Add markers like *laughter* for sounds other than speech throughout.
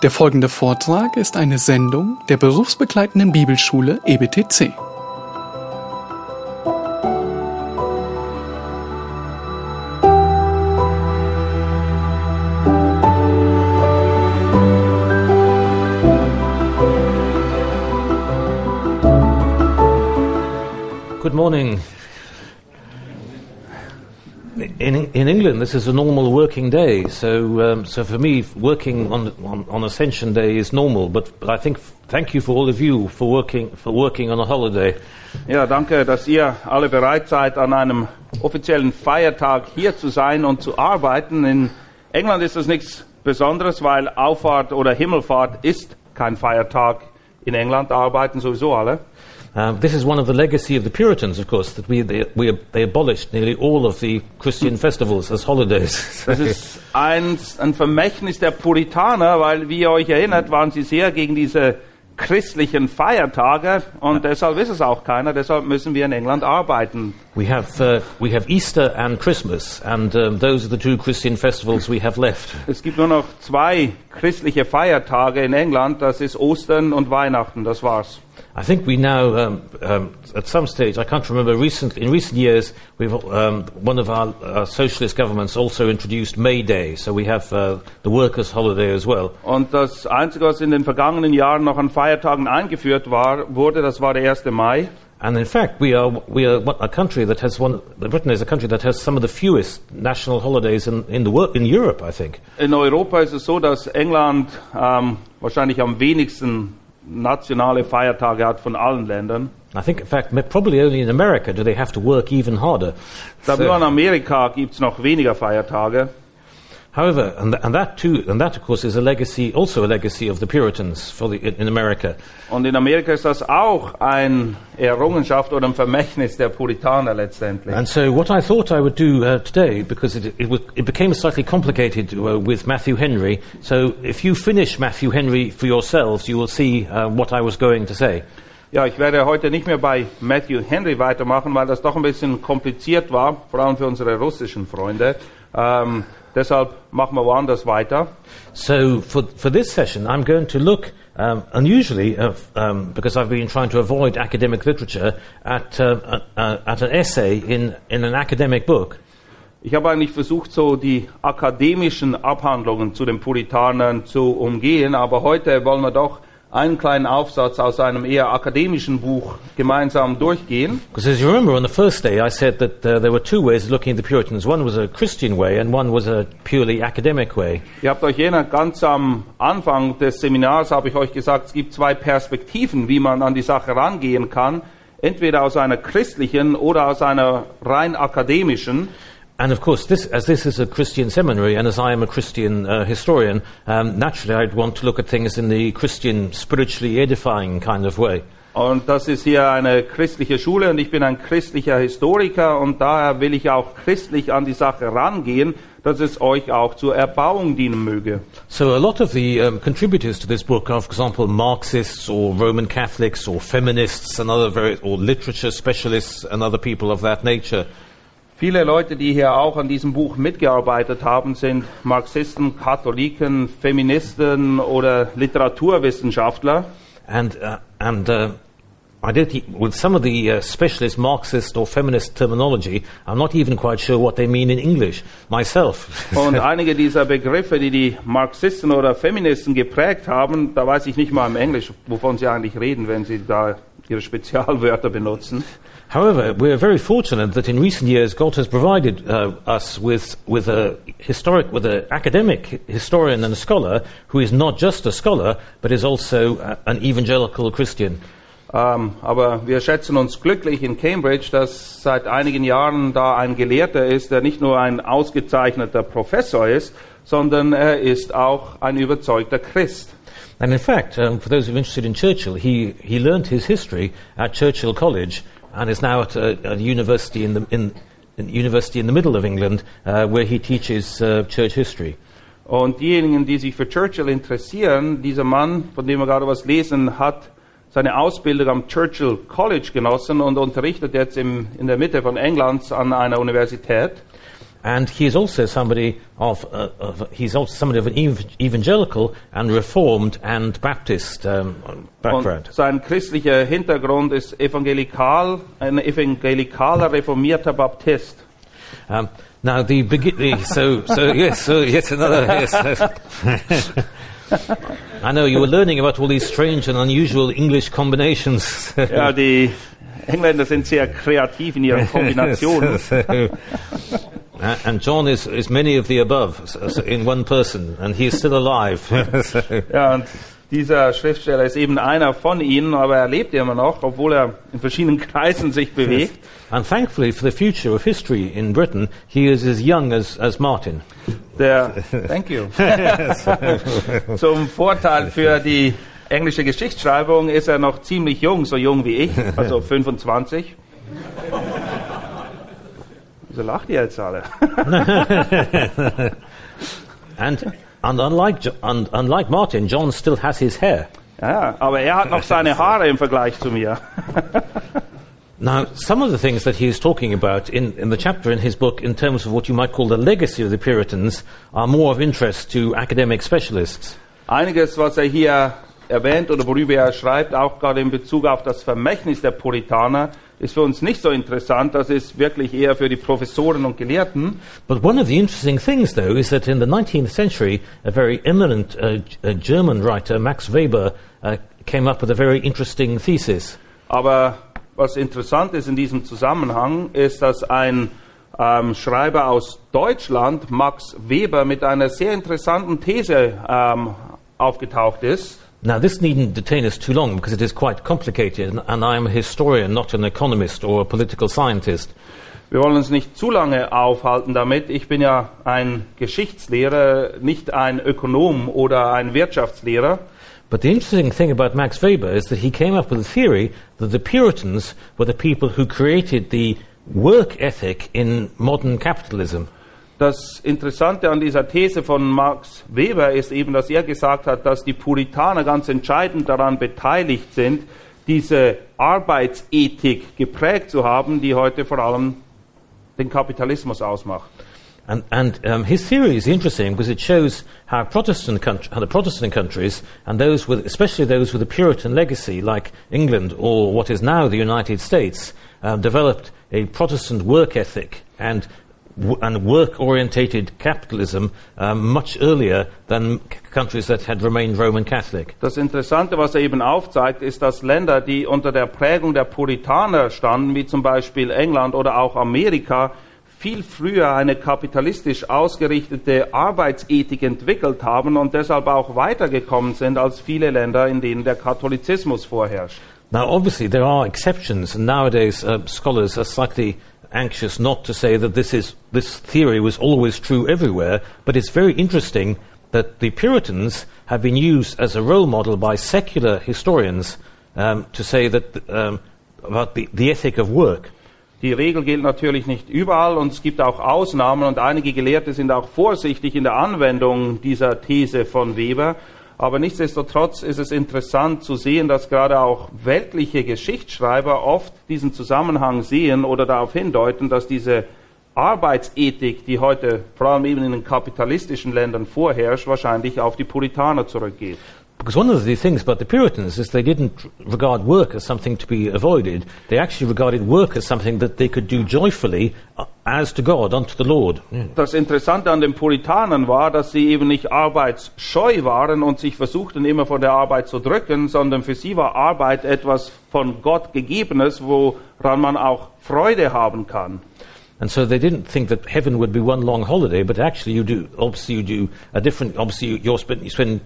Der folgende Vortrag ist eine Sendung der berufsbegleitenden Bibelschule EBTC. Good morning. In, in England, this is a normal working day, so um, so for me, working on, on on Ascension Day is normal. But, but I think thank you for all of you for working for working on a holiday. Ja, danke, dass ihr alle bereit seid, an einem offiziellen Feiertag hier zu sein und zu arbeiten. In England ist das nichts Besonderes, weil Auffahrt oder Himmelfahrt ist kein Feiertag. In England arbeiten sowieso alle. Um, this is one of the legacy of the Puritans, of course, that we they, we they abolished nearly all of the Christian *laughs* festivals as holidays. Das ist ein, ein Vermächtnis der Puritaner, weil, wie ihr euch erinnert, waren sie sehr gegen diese christlichen Feiertage und deshalb ist es auch keiner. Deshalb müssen wir in England arbeiten. We have uh, we have Easter and Christmas, and um, those are the two Christian festivals we have left. Es gibt nur noch zwei christliche Feiertage in England. Das ist Ostern und Weihnachten. Das war's. I think we now, um, um, at some stage, I can't remember, recent, in recent years, we've, um, one of our uh, socialist governments also introduced May Day, so we have uh, the workers' holiday as well. Und das Einzige, was in den vergangenen Jahren noch an Feiertagen eingeführt war, wurde, das war der 1. Mai. And in fact, we are, we are a country that has one, Britain is a country that has some of the fewest national holidays in, in, the wor- in Europe, I think. In Europa ist es so, dass England ähm, wahrscheinlich am wenigsten nationale Feiertage hat von allen Ländern. I think, in fact, probably only in America do they have to work even harder. Nur in Amerika gibt es noch weniger Feiertage. However, and, th- and that too, and that of course is a legacy, also a legacy of the Puritans for the, in, in America. Und in Amerika ist das auch eine Errungenschaft oder ein Vermächtnis der Puritaner letztendlich. And so, what I thought I would do uh, today, because it, it, was, it became slightly complicated uh, with Matthew Henry, so if you finish Matthew Henry for yourselves, you will see uh, what I was going to say. Ja, ich werde heute nicht mehr bei Matthew Henry weitermachen, weil das doch ein bisschen kompliziert war, vor allem für unsere russischen Freunde. Ähm, deshalb machen wir woanders weiter. So, for, for this session, I'm going to look um, unusually, uh, um, because I've been trying to avoid academic literature, at, uh, uh, at an essay in, in an academic book. Ich habe eigentlich versucht, so die akademischen Abhandlungen zu den Puritanern zu umgehen, aber heute wollen wir doch einen kleinen Aufsatz aus einem eher akademischen Buch gemeinsam durchgehen. Because as you remember, on the first day, I said that uh, there were two ways of looking at the Puritans. One was a Christian way, and one was a purely academic way. Ihr habt euch erinnert, ganz am Anfang des Seminars habe ich euch gesagt, es gibt zwei Perspektiven, wie man an die Sache rangehen kann. Entweder aus einer christlichen oder aus einer rein akademischen. And of course, this, as this is a Christian seminary, and as I am a Christian uh, historian, um, naturally I'd want to look at things in the Christian, spiritually edifying kind of way. Und das ist hier eine christliche Schule und ich bin ein christlicher Historiker und daher will ich auch christlich an die Sache rangehen, dass es euch auch zur Erbauung dienen möge. So a lot of the um, contributors to this book are, for example, Marxists or Roman Catholics or feminists and other very, or literature specialists and other people of that nature. Viele Leute, die hier auch an diesem Buch mitgearbeitet haben, sind Marxisten, Katholiken, Feministen oder Literaturwissenschaftler. And, uh, and uh, I did, with some of the uh, specialist Marxist or feminist terminology, I'm not even quite sure what they mean in English myself. *laughs* Und einige dieser Begriffe, die die Marxisten oder Feministen geprägt haben, da weiß ich nicht mal im Englisch, wovon sie eigentlich reden, wenn sie da ihre Spezialwörter benutzen. However, we're very fortunate that in recent years God has provided uh, us with, with a historic, with an academic historian and a scholar who is not just a scholar, but is also uh, an evangelical Christian. Ähm, aber wir schätzen uns glücklich in Cambridge, dass seit einigen Jahren da ein Gelehrter ist, der nicht nur ein ausgezeichneter Professor ist, sondern er ist auch ein überzeugter Christ. And in fact, um, for those who are interested in Churchill, he, he learnt his history at Churchill College and is now at a, a university in the, in, in university in the middle of England uh, where he teaches uh, church history. Und diejenigen, die sich für Churchill interessieren, dieser Mann, von dem wir gerade was lesen, hat seine Ausbildung am Churchill College genossen und unterrichtet jetzt im, in der Mitte von Englands an einer Universität. And he is also somebody of, uh, of he's also somebody of an ev- evangelical and reformed and Baptist um, background. Und sein christlicher Hintergrund ist evangelikal, ein evangelikaler reformierter Baptist. Um, now the beginning. So so yes. So yet another yes. *laughs* I know you were learning about all these strange and unusual English combinations. *laughs* Ja, die Engländer sind sehr kreativ in ihren *laughs* Kombinationen. so, uh, and John is, is many of the above so, so in one person, and he is still alive. so, *laughs* Ja, und dieser Schriftsteller ist eben einer von ihnen, aber er lebt immer noch, obwohl er in verschiedenen Kreisen sich bewegt. and thankfully for the future of history in Britain, he is as young as, as Martin. Der, *laughs* thank you. *laughs* Zum Vorteil für die englische Geschichtsschreibung ist er noch ziemlich jung, so jung wie ich, also 25. Wieso lacht ihr jetzt alle? And, and unlike, and, unlike Martin, John still has his hair. Ja, aber er hat noch seine Haare im Vergleich zu mir. *laughs* Now, some of the things that he is talking about in, in the chapter in his book, in terms of what you might call the legacy of the Puritans, are more of interest to academic specialists. Einiges, was er hier erwähnt oder worüber er schreibt, auch gerade in Bezug auf das Vermächtnis der Puritaner, ist für uns nicht so interessant. Das ist wirklich eher für die Professoren und Gelehrten. But one of the interesting things, though, is that in the 19th century, a very eminent uh, uh, German writer, Max Weber, uh, came up with a very interesting thesis. Aber was interessant ist in diesem Zusammenhang, ist, dass ein ähm, Schreiber aus Deutschland, Max Weber, mit einer sehr interessanten These ähm, aufgetaucht ist. Now, this needn't detain us too long because it is quite complicated, and- I am a historian, not an economist or a political scientist. Wir wollen uns nicht zu lange aufhalten damit. Ich bin ja ein Geschichtslehrer, nicht ein Ökonom oder ein Wirtschaftslehrer. But the interesting thing about Max Weber is that he came up with a theory that the Puritans were the people who created the work ethic in modern capitalism. Das Interessante an dieser These von Max Weber ist eben, dass er gesagt hat, dass die Puritaner ganz entscheidend daran beteiligt sind, diese Arbeitsethik geprägt zu haben, die heute vor allem den Kapitalismus ausmacht. And, and um, his theory is interesting because it shows how Protestant country, how the Protestant countries, and those with, especially those with a Puritan legacy, like England or what is now the United States, um, developed a Protestant work ethic and and work-orientated capitalism um, much earlier than countries that had remained Roman Catholic. Das Interessante, was er eben aufzeigt, ist, dass Länder, die unter der Prägung der Puritaner standen, wie zum Beispiel England oder auch Amerika, viel früher eine kapitalistisch ausgerichtete Arbeitsethik entwickelt haben und deshalb auch weitergekommen sind als viele Länder, in denen der Katholizismus vorherrscht. Now, obviously, there are exceptions, and nowadays uh, scholars are slightly anxious not to say that this, is, this theory was always true everywhere, but it's very interesting that the Puritans have been used as a role model by secular historians um, to say that um, about the, the ethic of work. Die Regel gilt natürlich nicht überall und es gibt auch Ausnahmen und einige Gelehrte sind auch vorsichtig in der Anwendung dieser These von Weber. Aber nichtsdestotrotz ist es interessant zu sehen, dass gerade auch weltliche Geschichtsschreiber oft diesen Zusammenhang sehen oder darauf hindeuten, dass diese Arbeitsethik, die heute vor allem eben in den kapitalistischen Ländern vorherrscht, wahrscheinlich auf die Puritaner zurückgeht. Because one of the things about the Puritans is they didn't regard work as something to be avoided. They actually regarded work as something that they could do joyfully uh, as to God, unto the Lord. Das Interessante an den Puritanern war, dass sie eben nicht arbeitsscheu waren und sich versuchten, immer von der Arbeit zu drücken, sondern für sie war Arbeit etwas von Gott gegebenes, woran man auch Freude haben kann. And so they didn't think that heaven would be one long holiday, but actually you do, obviously you do a different, obviously you, you're spend, you spend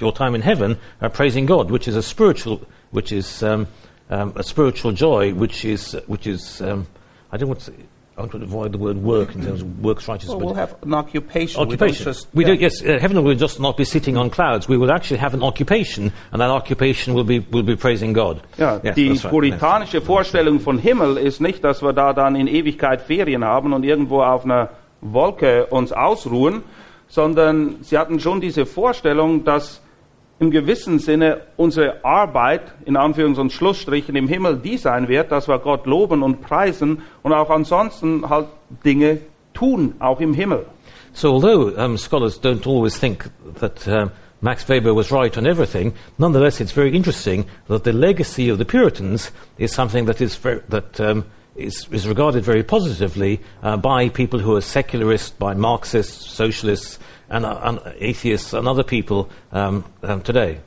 your time in heaven uh, praising God, which is a spiritual, which is um, um, a spiritual joy, which is, which is, um, I don't want to say, I want to avoid the word work in terms of works righteousness, Well, we'll have an occupation. occupation. We don't just, we yeah. do, yes, uh, heaven will just not be sitting on clouds. We will actually have an occupation, and that occupation will be, will be praising God. Ja, Yes, die right, yes. puritanische Vorstellung von Himmel ist nicht, dass wir da dann in Ewigkeit Ferien haben und irgendwo auf einer Wolke uns ausruhen, sondern sie hatten schon diese Vorstellung, dass im gewissen Sinne unsere Arbeit in Anführungs- und Schlussstrichen im Himmel die sein wird, dass wir Gott loben und preisen und auch ansonsten halt Dinge tun, auch im Himmel. So although um, scholars don't always think that um, Max Weber was right on everything, nonetheless it's very interesting that the legacy of the Puritans is something that is, ver- that, um, is, is regarded very positively uh, by people who are secularists, by Marxists, socialists, and, uh, and atheists, and other people um, um, today.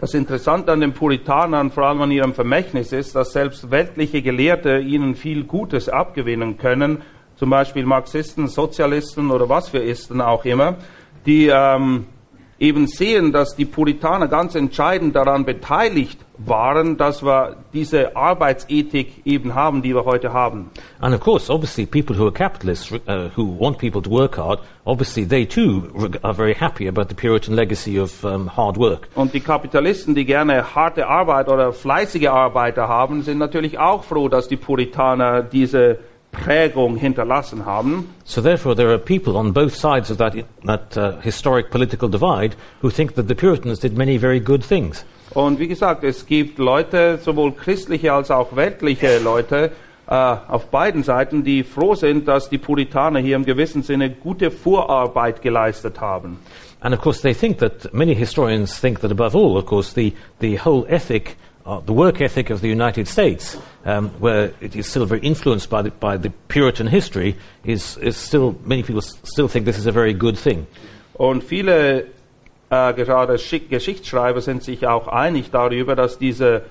Das Interessante an den Puritanern, vor allem an ihrem Vermächtnis, ist, dass selbst weltliche Gelehrte ihnen viel Gutes abgewinnen können, zum Beispiel Marxisten, Sozialisten oder was für Isten auch immer, die ähm, eben sehen, dass die Puritaner ganz entscheidend daran beteiligt waren, dass wir diese Arbeitsethik eben haben, die wir heute haben. And of course, obviously, people who are capitalists, uh, who want people to work hard, obviously they too are very happy about the Puritan legacy of um, hard work. Und die Kapitalisten, die gerne harte Arbeit oder fleißige Arbeiter haben, sind natürlich auch froh, dass die Puritaner diese Prägung hinterlassen haben. So therefore, there are people on both sides of that, that uh, historic political divide who think that the Puritans did many very good things. Und wie gesagt, es gibt Leute, sowohl christliche als auch weltliche Leute, äh, auf beiden Seiten, die froh sind, dass die Puritaner hier im gewissen Sinne gute Vorarbeit geleistet haben. And of course, they think that many historians think that above all, of course, the, the whole ethic, uh, the work ethic of the United States, um, where it is still very influenced by the, by the Puritan history, is, is still, many people still think this is a very good thing. Und viele äh, gerade Geschichtsschreiber sind sich auch einig darüber, dass diese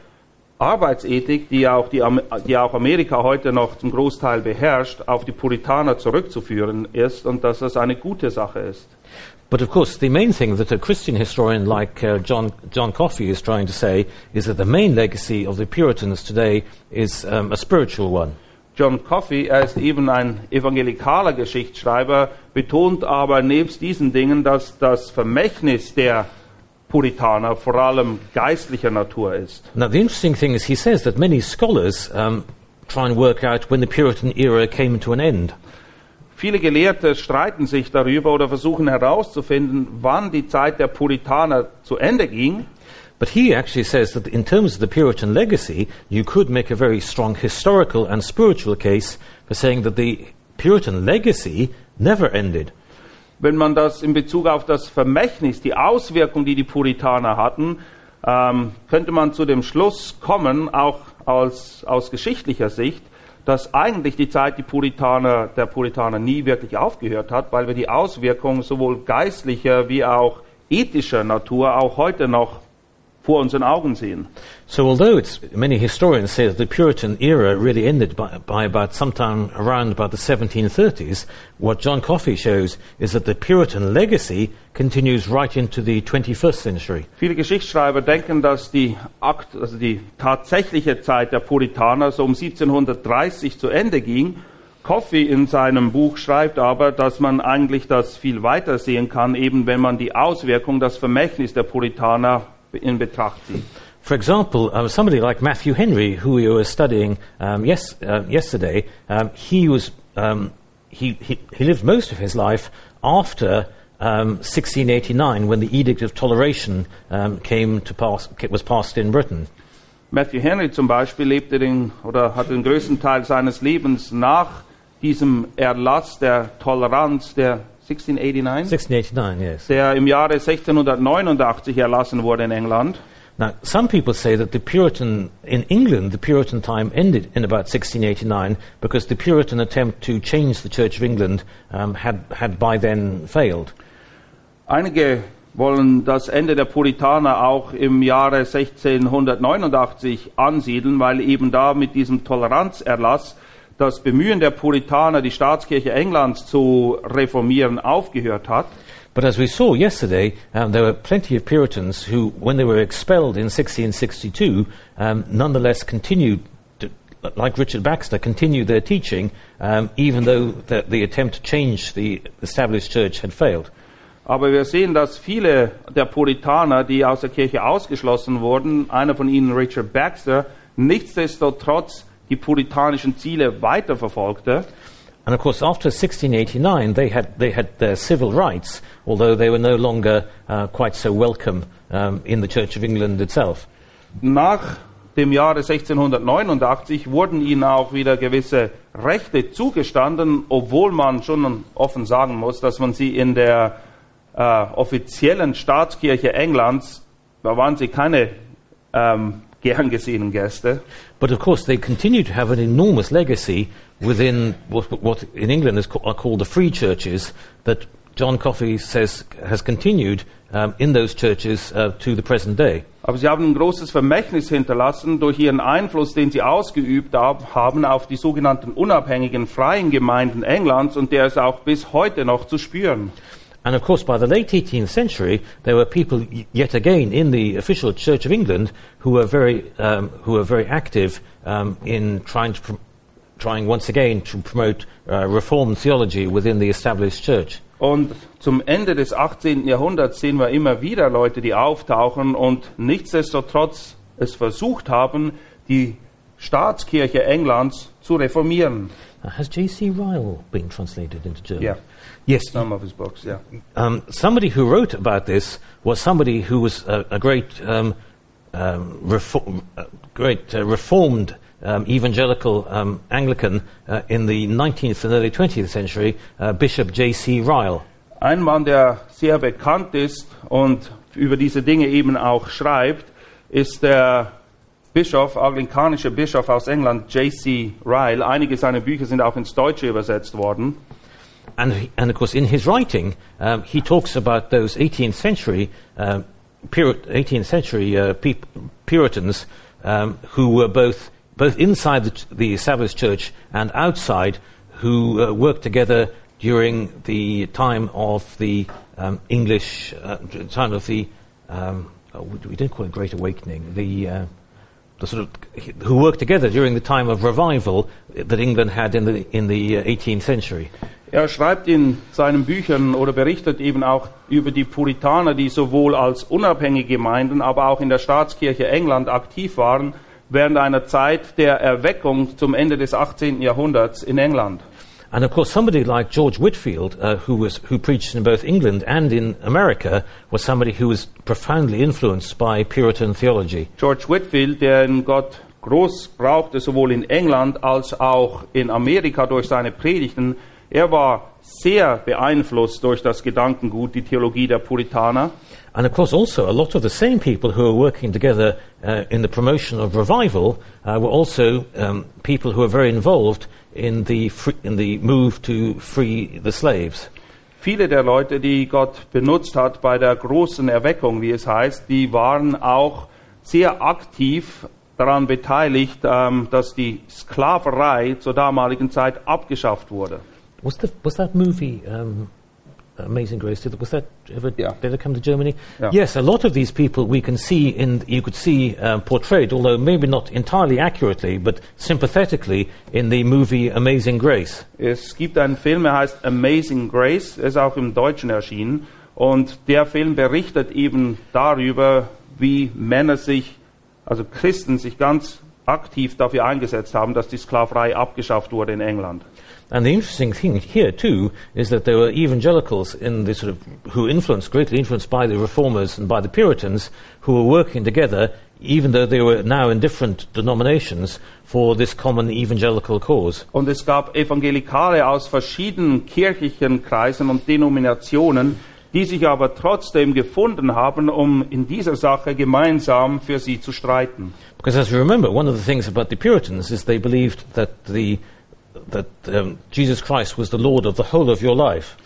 Arbeitsethik, die auch, die, die auch Amerika heute noch zum Großteil beherrscht, auf die Puritaner zurückzuführen ist und dass das eine gute Sache ist. But of course, the main thing that a Christian historian like uh, John, John Coffey is trying to say is that the main legacy of the Puritans today is um, a spiritual one. John Coffey, er ist eben ein evangelikaler Geschichtsschreiber, betont aber nebst diesen Dingen, dass das Vermächtnis der Puritaner vor allem geistlicher Natur ist. Now, the interesting thing is, he says that many scholars um, try and work out when the Puritan era came to an end. Viele Gelehrte streiten sich darüber oder versuchen herauszufinden, wann die Zeit der Puritaner zu Ende ging. But he actually says that in terms of the Puritan legacy, you could make a very strong historical and spiritual case for saying that the Puritan legacy never ended. Wenn man das in Bezug auf das Vermächtnis, die Auswirkung, die die Puritaner hatten, ähm, könnte man zu dem Schluss kommen, auch aus, aus geschichtlicher Sicht, dass eigentlich die Zeit die Puritaner, der Puritaner nie wirklich aufgehört hat, weil wir die Auswirkungen sowohl geistlicher wie auch ethischer Natur auch heute noch vor unseren Augen sehen. So, although it's, many historians say that the Puritan era really ended by, by about sometime around about the 1730s, what John Coffey shows is that the Puritan legacy continues right into the 21st century. Viele Geschichtsschreiber denken, dass die, Akt, also die tatsächliche Zeit der Puritaner so um 1730 zu Ende ging. Coffey in seinem Buch schreibt aber, dass man eigentlich das viel weiter sehen kann, eben wenn man die Auswirkung, das Vermächtnis der Puritaner in Betracht. For example, um, somebody like Matthew Henry, who we were studying um, yes, uh, yesterday, um, he, was, um, he, he, he lived most of his life after um, 1689 when the Edict of Toleration um, came to pass, was passed in Britain. Matthew Henry zum Beispiel lebte den, oder hat den größten Teil seines Lebens nach diesem Erlass der Toleranz der 1689, 1689, yes. der im Jahre 1689 erlassen wurde in England. Now, some people say that the Puritan, in England, the Puritan time ended in about 1689 because the Puritan attempt to change the Church of England um, had, had by then failed. Einige wollen das Ende der Puritaner auch im Jahre 1689 ansiedeln, weil eben da mit diesem Toleranzerlass das Bemühen der Puritaner, die Staatskirche Englands zu reformieren, aufgehört hat. But as we saw yesterday, um, there were plenty of Puritans who, when they were expelled in 1662, um, nonetheless continued, to, like Richard Baxter, continued their teaching, um, even though the, the attempt to change the established church had failed. Aber wir sehen, dass viele der Puritaner, die aus der Kirche ausgeschlossen wurden, einer von ihnen Richard Baxter, nichtsdestotrotz die puritanischen Ziele weiterverfolgte. And of course, after 1689, they had, they had their civil rights, although they were no longer uh, quite so welcome um, in the Church of England itself. Nach dem Jahre 1689 wurden ihnen auch wieder gewisse Rechte zugestanden, obwohl man schon offen sagen muss, dass man sie in der äh, offiziellen Staatskirche Englands, da waren sie keine ähm, gern gesehenen Gäste. But of course, they continue to have an enormous legacy within what, what in England is are called the free churches that John Coffey says has continued um, in those churches uh, to the present day. Aber sie haben ein großes Vermächtnis hinterlassen durch ihren Einfluss, den sie ausgeübt hab- haben auf die sogenannten unabhängigen freien Gemeinden Englands und der ist auch bis heute noch zu spüren. And of course, by the late 18th century, there were people yet again in the official Church of England who were very, um, who were very active um, in trying to, pr- trying once again to promote uh, Reformed theology within the established church. Und zum Ende des 18. Jahrhunderts sehen wir immer wieder Leute, die auftauchen und nichtsdestotrotz es versucht haben, die Staatskirche Englands zu reformieren. Has J.C. Ryle been translated into German? Yeah. Yes. Some of his books, yeah. Um, somebody who wrote about this was somebody who was a, a great, um, um, reform, uh, great uh, reformed evangelical Anglican uh, in the 19th and early 20th century, uh, Bishop J.C. Ryle. Ein Mann, der sehr bekannt ist und über diese Dinge eben auch schreibt, ist der Bischof, anglikanische Bischof aus England, J.C. Ryle. Einige seiner Bücher sind auch ins Deutsche übersetzt worden. And, and of course, in his writing, um, he talks about those 18th century, um, Puri- 18th century uh, Puritans um, who were both, both inside the, the established church and outside, who uh, worked together during the time of the um, English, uh, time of the, um, oh, we we didn't call it Great Awakening, the, uh, the sort of, who worked together during the time of revival that England had in the, in the uh, 18th century. Er schreibt in seinen Büchern oder berichtet eben auch über die Puritaner, die sowohl als unabhängige Gemeinden, aber auch in der Staatskirche England aktiv waren, während einer Zeit der Erweckung zum Ende des 18. Jahrhunderts in England. And of course, somebody like George Whitfield, uh, who, was, who preached in both England and in America, was somebody who was profoundly influenced by Puritan theology. George Whitfield, der in Gott groß brauchte, sowohl in England als auch in Amerika durch seine Predigten, er war sehr beeinflusst durch das Gedankengut, die Theologie der Puritaner. And of course, also, a lot of the same people who were working together uh, in the promotion of revival uh, were also um, people who were very involved in the, free, in the move to free the slaves. Viele der Leute, die Gott benutzt hat bei der großen Erweckung, wie es heißt, die waren auch sehr aktiv daran beteiligt, ähm, dass die Sklaverei zur damaligen Zeit abgeschafft wurde. Was, the, was that movie um, Amazing Grace? Did, was that ever Yeah. did it come to Germany? Yeah. Yes, a lot of these people we can see in you could see um, portrayed, although maybe not entirely accurately, but sympathetically in the movie Amazing Grace. Es gibt einen Film, er heißt Amazing Grace, ist auch im Deutschen erschienen. Und der Film berichtet eben darüber, wie Männer sich, also Christen, sich ganz aktiv dafür eingesetzt haben, dass die Sklaverei abgeschafft wurde in England. And the interesting thing here too is that there were evangelicals in the sort of who influenced greatly influenced by the reformers and by the Puritans who were working together, even though they were now in different denominations, for this common evangelical cause. Und es gab Evangelikale aus verschiedenen kirchlichen Kreisen und Denominationen, die sich aber trotzdem gefunden haben, um in dieser Sache gemeinsam für sie zu streiten. Because as you remember, one of the things about the Puritans is they believed that the that um, Jesus Christ was the Lord of the whole of your life.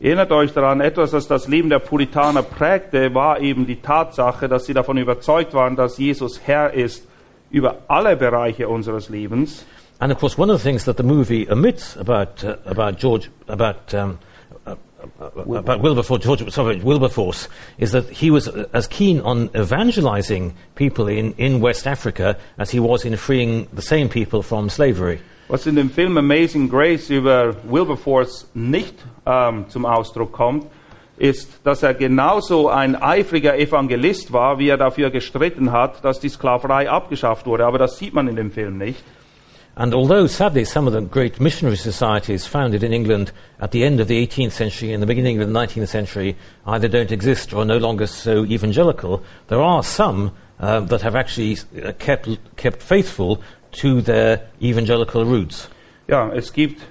Erinnert euch daran, etwas, das das Leben der Puritaner prägte, war eben die Tatsache, dass sie davon überzeugt waren, dass Jesus Herr ist über alle Bereiche unseres Lebens. And of course, one of the things that the movie omits about uh, about George about um, uh, uh, about Wilberforce, George, sorry, Wilberforce, is that he was uh, as keen on evangelizing people in, in West Africa as he was in freeing the same people from slavery. Was in dem Film Amazing Grace über Wilberforce nicht ähm, zum Ausdruck kommt, ist, dass er genauso ein eifriger Evangelist war, wie er dafür gestritten hat, dass die Sklaverei abgeschafft wurde. Aber das sieht man in dem Film nicht. And although sadly some of the great missionary societies founded in England at the end of the 18th century and the beginning of the 19th century either don't exist or are no longer so evangelical, there are some uh, that have actually uh, kept, kept faithful to their evangelical roots. Ja, es gibt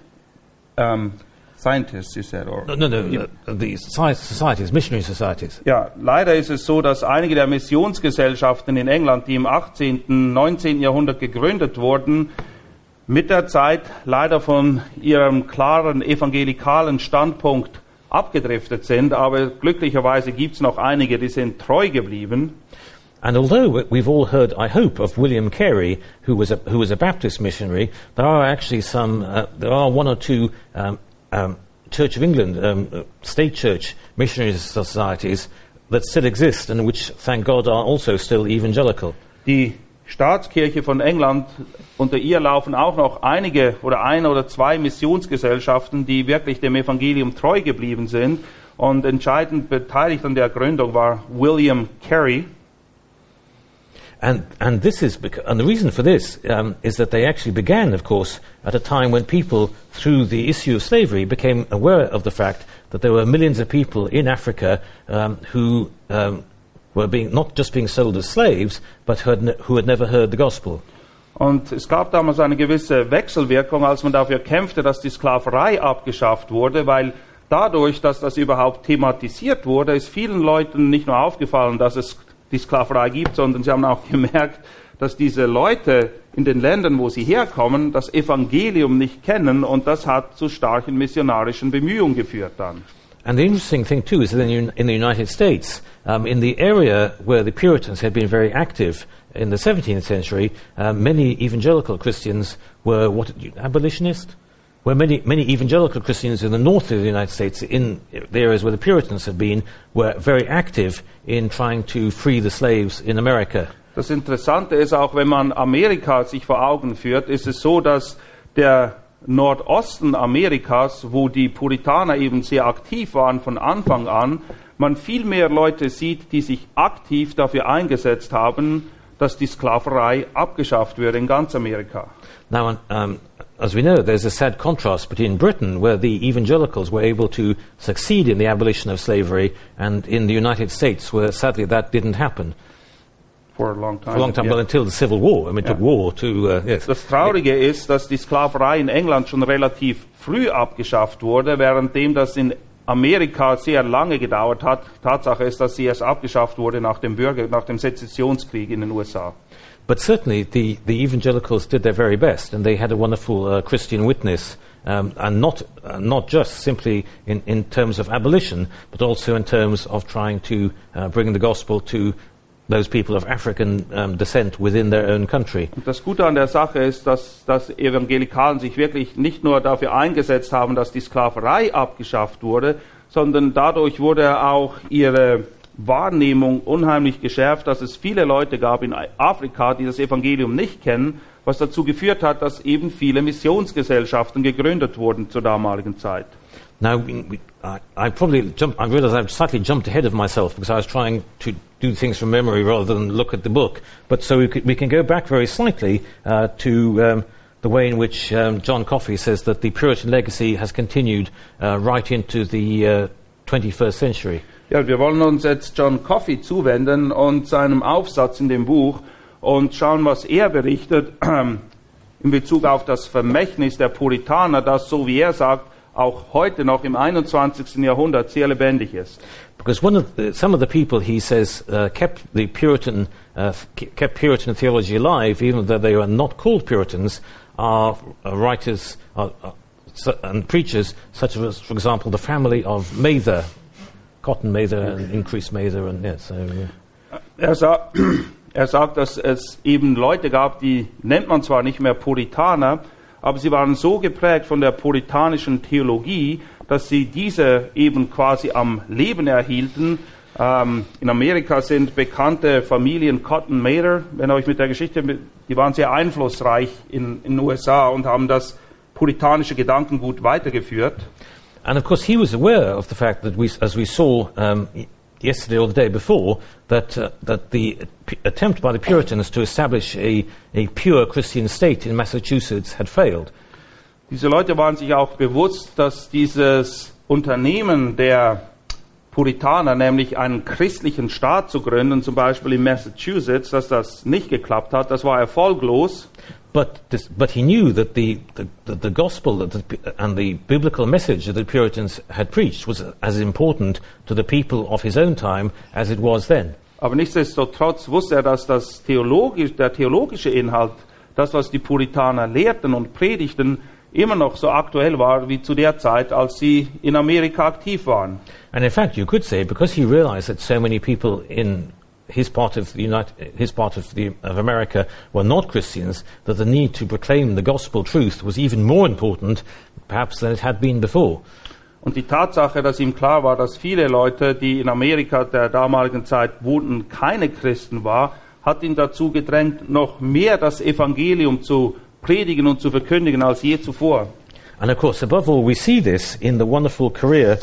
ähm, Scientists, you said, or No, no, no uh, the soci- societies, missionary societies. Ja, leider ist es so, dass einige der Missionsgesellschaften in England, die im 18., 19. Jahrhundert gegründet wurden, mit der Zeit leider von ihrem klaren evangelikalen Standpunkt abgedriftet sind. Aber glücklicherweise gibt es noch einige, die sind treu geblieben. And although we- we've all heard, I hope, of William Carey, who was a, who was a Baptist missionary, there are actually some, uh, there are one or two um, um, Church of England, um, state church missionary societies that still exist and which, thank God, are also still evangelical. Die Staatskirche von England, unter ihr laufen auch noch einige oder ein oder zwei Missionsgesellschaften, die wirklich dem Evangelium treu geblieben sind. Und entscheidend beteiligt an der Gründung war William Carey. And, and this is bec- and the reason for this um, is that they actually began, of course, at a time when people, through the issue of slavery, became aware of the fact that there were millions of people in Africa um, who um, were being not just being sold as slaves, but who had, ne- who had never heard the gospel. Und es gab damals eine gewisse Wechselwirkung, als man dafür kämpfte, dass die Sklaverei abgeschafft wurde, weil dadurch, dass das überhaupt thematisiert wurde, ist vielen Leuten nicht nur aufgefallen, dass es die Sklaverei gibt, sondern sie haben auch *laughs* gemerkt, dass diese Leute in den Ländern, wo sie herkommen, das Evangelium nicht kennen und das hat zu starken missionarischen Bemühungen geführt dann. And the interesting thing too is that in, the United States, um, in the area where the Puritans had been very active in the 17th century, uh, many evangelical Christians were what abolitionist. Where many many evangelical Christians in the north of the United States, in the areas where the Puritans had been, were very active in trying to free the slaves in America. Das Interessante ist auch, wenn man Amerika sich vor Augen führt, ist es so, dass der Nordosten Amerikas, wo die Puritaner eben sehr aktiv waren von Anfang an, man viel mehr Leute sieht, die sich aktiv dafür eingesetzt haben, dass die Sklaverei abgeschafft wird in ganz Amerika. Now, um, as we know, there's a sad contrast between Britain, where the evangelicals were able to succeed in the abolition of slavery, and in the United States, where sadly that didn't happen For a long time. for a long time, Yeah. well, until the Civil War. I mean, it took war to, uh, yes. Das Traurige ist, dass die Sklaverei in England schon relativ früh abgeschafft wurde, währenddem das in Amerika sehr lange gedauert hat. Tatsache ist, dass sie erst abgeschafft wurde nach dem Bürger, nach dem Sezessionskrieg in den USA. But certainly, the, the evangelicals did their very best, and they had a wonderful uh, Christian witness, um, and not, uh, not just simply in, in terms of abolition, but also in terms of trying to uh, bring the gospel to those people of African um, descent within their own country. Das Gute an der Sache ist, dass, dass Evangelikalen sich wirklich nicht nur dafür eingesetzt haben, dass die Sklaverei abgeschafft wurde, sondern dadurch wurde auch ihre Wahrnehmung unheimlich geschärft, dass es viele Leute gab in Afrika, die das Evangelium nicht kennen, was dazu geführt hat, dass eben viele Missionsgesellschaften gegründet wurden zur damaligen Zeit. Now, I probably jumped, I realize I've slightly jumped ahead of myself because I was trying to do things from memory rather than look at the book. But so we, could, we can go back very slightly uh, to um, the way in which um, John Coffey says that the Puritan legacy has continued uh, right into the uh, 21st century. Ja, wir wollen uns jetzt John Coffey zuwenden und seinem Aufsatz in dem Buch und schauen, was er berichtet *clears throat* in Bezug auf das Vermächtnis der Puritaner, das, so wie er sagt, auch heute noch im 21. Jahrhundert sehr lebendig ist. Because one of the, some of the people he says uh, kept the Puritan uh, kept Puritan theology alive, even though they were not called Puritans, are uh, writers uh, su- and preachers such as, for example, the family of Mather, Cotton Mather and Increase Mather, and yeah. Er, sa *clears throat* er sagt, dass es eben Leute gab, die nennt man zwar nicht mehr Puritaner, aber sie waren so geprägt von der puritanischen Theologie, dass sie diese eben quasi am Leben erhielten. Ähm, in Amerika sind bekannte Familien Cotton Mather, wenn ihr euch mit der Geschichte, die waren sehr einflussreich in in den USA und haben das puritanische Gedankengut weitergeführt. And of course, he was aware of the fact that we, as we saw um, yesterday or the day before, that, uh, that the p- attempt by the Puritans to establish a, a pure Christian state in Massachusetts had failed. Diese Leute waren sich auch bewusst, dass dieses Unternehmen der Puritaner, nämlich einen christlichen Staat zu gründen, zum Beispiel in Massachusetts, dass das nicht geklappt hat. Das war erfolglos. But, this, but he knew that the, the, the, gospel that the, and the biblical message that the Puritans had preached was as important to the people of his own time as it was then. Aber nichtsdestotrotz wusste er, dass das theologisch, der theologische Inhalt, das, was die Puritaner lehrten und predigten, immer noch so aktuell war wie zu der Zeit, als sie in Amerika aktiv waren. And in fact, you could say because he realized that so many people in his part of the United, his part of, the, of America were not Christians, that the need to proclaim the gospel truth was even more important, perhaps, than it had been before. Und die Tatsache, dass ihm klar war, dass viele Leute, die in Amerika der damaligen Zeit wohnten, keine Christen waren, hat ihn dazu gedrängt, noch mehr das Evangelium zu predigen und zu verkündigen als je zuvor. And of course, above all, we see this in the wonderful career,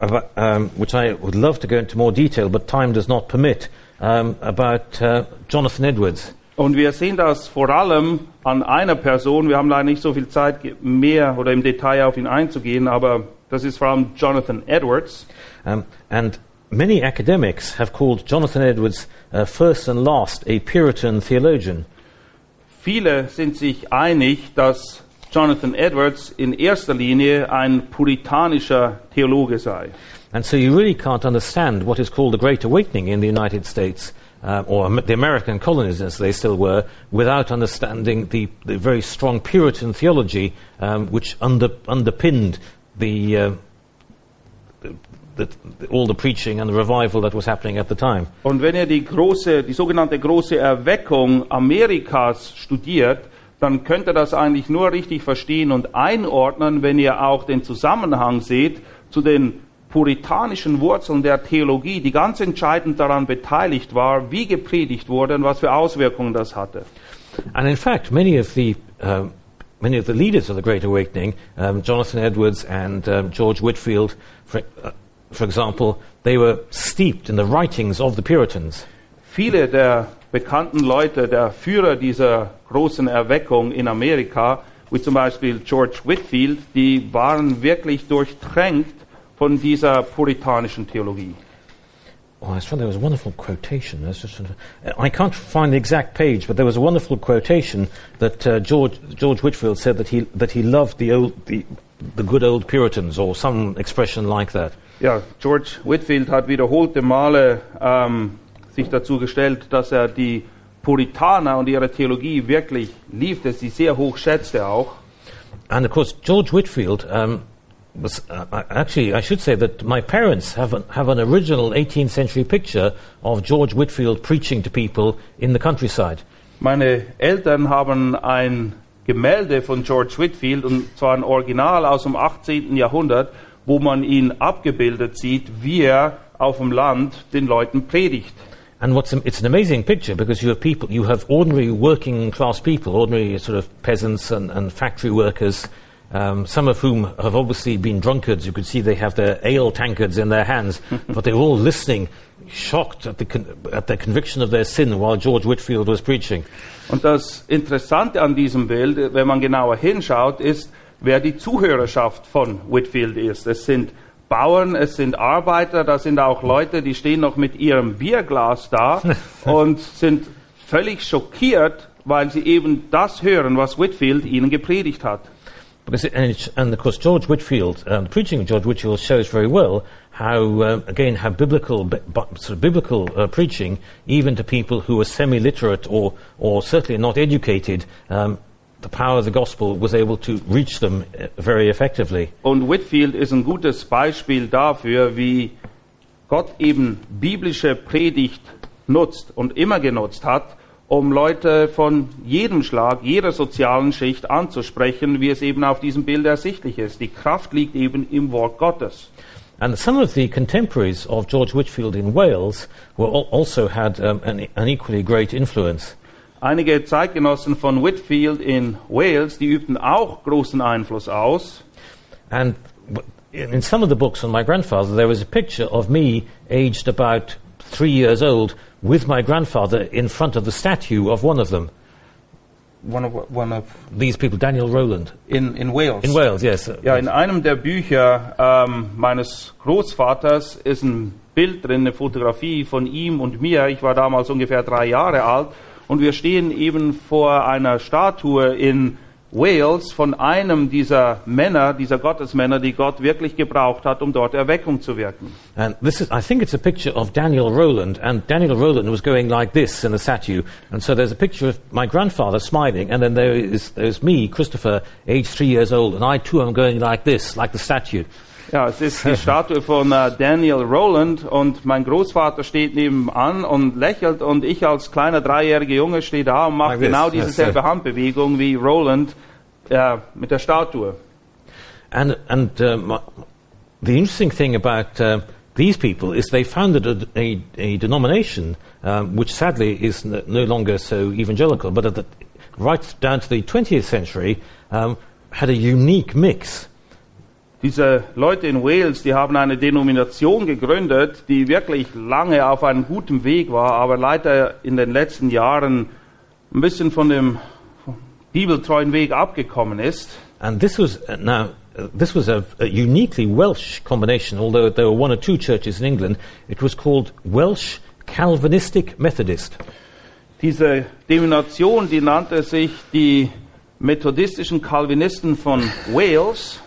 of, um, which I would love to go into more detail, but time does not permit, um, about uh, Jonathan Edwards. Und wir sehen das vor allem an einer Person. Wir haben leider nicht so viel Zeit, mehr oder im Detail auf ihn einzugehen, aber das ist vor allem Jonathan Edwards. Um, and many academics have called Jonathan Edwards uh, first and last a Puritan theologian. Viele sind sich einig, dass Jonathan Edwards in erster Linie ein puritanischer Theologe sei. And so you really can't understand what is called the Great Awakening in the United States, uh, or the American colonies as they still were, without understanding the, the very strong Puritan theology um, which under, underpinned the, uh, all the preaching and the revival that was happening at the time. Und wenn ihr die große, die sogenannte große Erweckung Amerikas studiert, dann könnt ihr das eigentlich nur richtig verstehen und einordnen, wenn ihr auch den Zusammenhang seht zu den puritanischen Wurzeln der Theologie, die ganz entscheidend daran beteiligt war, wie gepredigt wurde und was für Auswirkungen das hatte. And in fact, many of the um, many of the leaders of the Great Awakening, um, Jonathan Edwards and um, George Whitfield, for, uh, for example, they were steeped in the writings of the Puritans. Viele der bekannten Leute, der Führer dieser großen Erweckung in Amerika, wie zum Beispiel George Whitfield, die waren wirklich durchtränkt von dieser puritanischen Theologie. Oh, I was trying, there was a wonderful quotation. I can't find the exact page, but there was a wonderful quotation that uh, George, George Whitfield said that he, that he loved the, old, the, the good old Puritans, or some expression like that. Ja, George Whitfield hat wiederholte Male ähm, sich dazu gestellt, dass er die Puritaner und ihre Theologie wirklich liebte, sie sehr hoch schätzte auch. And of course, George Whitfield um, was uh, actually, I should say that my parents have an, have an original 18th century picture of George Whitfield preaching to people in the countryside. Meine Eltern haben ein Gemälde von George Whitfield, und zwar ein Original aus dem 18. Jahrhundert, wo man ihn abgebildet sieht, wie er auf dem Land den Leuten predigt. And what's it's an amazing picture because you have people, you have ordinary working class people, ordinary sort of peasants and, and factory workers, um, some of whom have obviously been drunkards. You could see they have their ale tankards in their hands, *laughs* but they're all listening, shocked at the, con- at the conviction of their sin while George Whitfield was preaching. Und das Interessante an diesem Bild, wenn man genauer hinschaut, ist, wer die Zuhörerschaft von Whitfield ist. Es sind Bauern, es sind Arbeiter, da sind auch Leute, die stehen noch mit ihrem Bierglas da *laughs* und sind völlig schockiert, weil sie eben das hören, was Whitfield ihnen gepredigt hat. Because it, and, it's, and of course, George Whitfield, um, the preaching of George Whitfield shows very well how, um, again, how biblical, sort of biblical uh, preaching, even to people who were semi-literate or, or certainly not educated, um, the power of the gospel was able to reach them uh, very effectively. Und Whitfield ist ein gutes Beispiel dafür, wie Gott eben biblische Predigt nutzt und immer genutzt hat, um Leute von jedem Schlag, jeder sozialen Schicht anzusprechen, wie es eben auf diesem Bild ersichtlich ist. Die Kraft liegt eben im Wort Gottes. And some of the contemporaries of George Whitfield in Wales were al- also had um, an, an equally great influence. Einige Zeitgenossen von Whitfield in Wales, die übten auch großen Einfluss aus. And in some of the books on my grandfather, there was a picture of me, aged about three years old, with my grandfather in front of the statue of one of them. one of, one of These people, Daniel Rowland. in, in Wales. In Wales, yes. Ja, in einem der Bücher ähm, meines Großvaters ist ein Bild drin, eine Fotografie von ihm und mir. Ich war damals ungefähr drei Jahre alt und wir stehen eben vor einer Statue in Wales von einem dieser Männer, dieser Gottesmänner, die Gott wirklich gebraucht hat, um dort Erweckung zu wirken. And this is, I think it's a picture of Daniel Rowland, and Daniel Rowland was going like this in the statue. And so there's a picture of my grandfather smiling, and then there is there's me, Christopher, aged three years old, and I too am going like this, like the statue. Ja, es ist die *laughs* Statue von äh, Daniel Rowland und mein Großvater steht nebenan und lächelt und ich als kleiner dreijähriger Junge stehe da und mache Like this, genau yes, diese selbe Handbewegung wie Rowland äh, mit der Statue. And and uh, the interesting thing about uh, these people is they founded a, a, a denomination um, which sadly is no longer so evangelical, but at the, right down to the 20th century um, had a unique mix. Diese Leute in Wales, die haben eine Denomination gegründet, die wirklich lange auf einem guten Weg war, aber leider in den letzten Jahren ein bisschen von dem bibeltreuen Weg abgekommen ist. And this was uh, now uh, this was a, a uniquely Welsh combination. Although there were one or two churches in England, it was called Welsh Calvinistic Methodist. Diese Denomination, die nannte sich die methodistischen Calvinisten von Wales.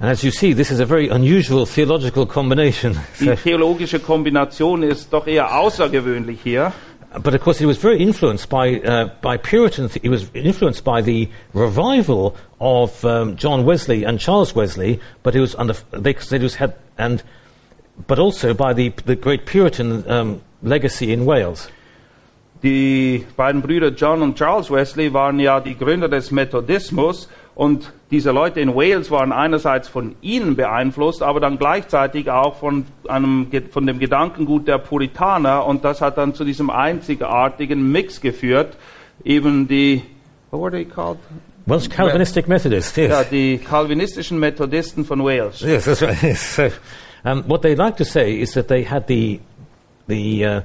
And as you see, this is a very unusual theological combination. *laughs* Die theologische Kombination ist doch eher außergewöhnlich hier. but of course, it was very influenced by uh, by Puritan. It was influenced by the revival of um, John Wesley and Charles Wesley. But it was under they it was had and but also by the the great Puritan um, legacy in Wales. Die beiden Brüder John und Charles Wesley waren ja die Gründer des Methodismus und diese Leute in Wales waren einerseits von ihnen beeinflusst, aber dann gleichzeitig auch von, einem, von dem Gedankengut der Puritaner und das hat dann zu diesem einzigartigen Mix geführt, eben die, what were they called? Welsh Calvinistic Methodist, yes. Ja, die calvinistischen Methodisten von Wales. Yes, that's right. Yes. *laughs* So, um, what they like to say is that they had the, the uh,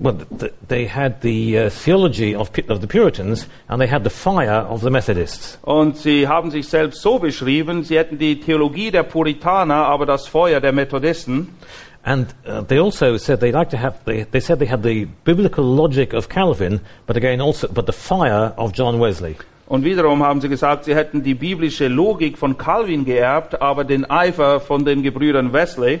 well, th- they had the uh, theology of, of the Puritans and they had the fire of the Methodists. Und sie haben sich selbst so beschrieben, sie hätten die Theologie der Puritaner, aber das Feuer der Methodisten. And uh, they also said they like to have. They, they said they had the biblical logic of Calvin, but again also, but the fire of John Wesley. Und wiederum haben sie gesagt, sie hätten die biblische Logik von Calvin geerbt, aber den Eifer von den Gebrüdern Wesley.